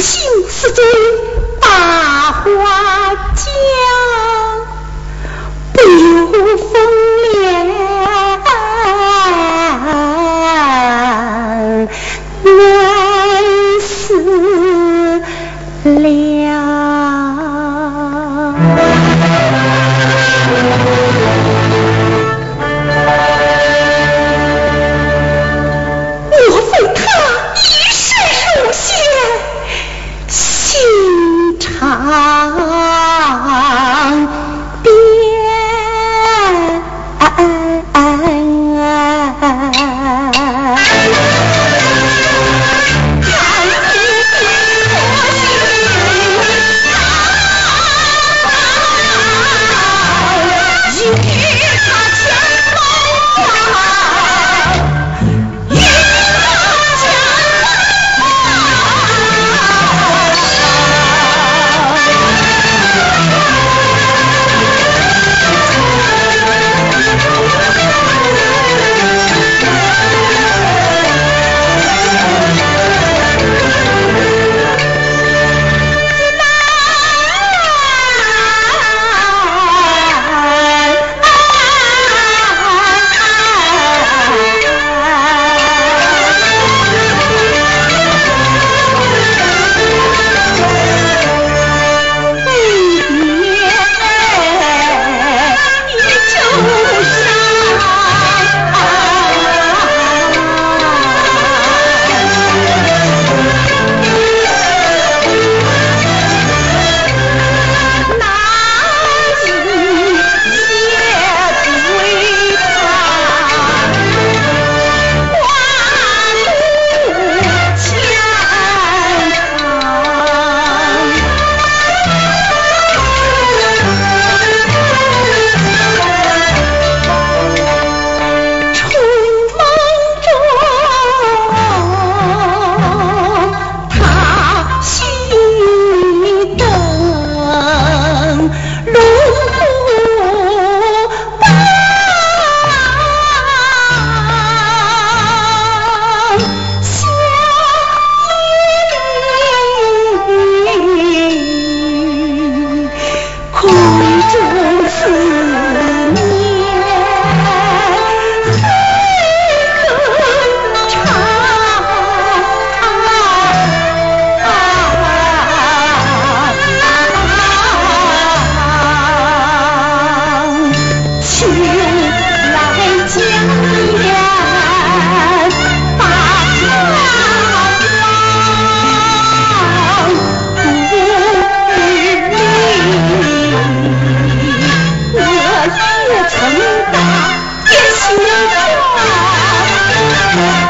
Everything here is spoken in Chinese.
心兴是中大花轿。Thank you.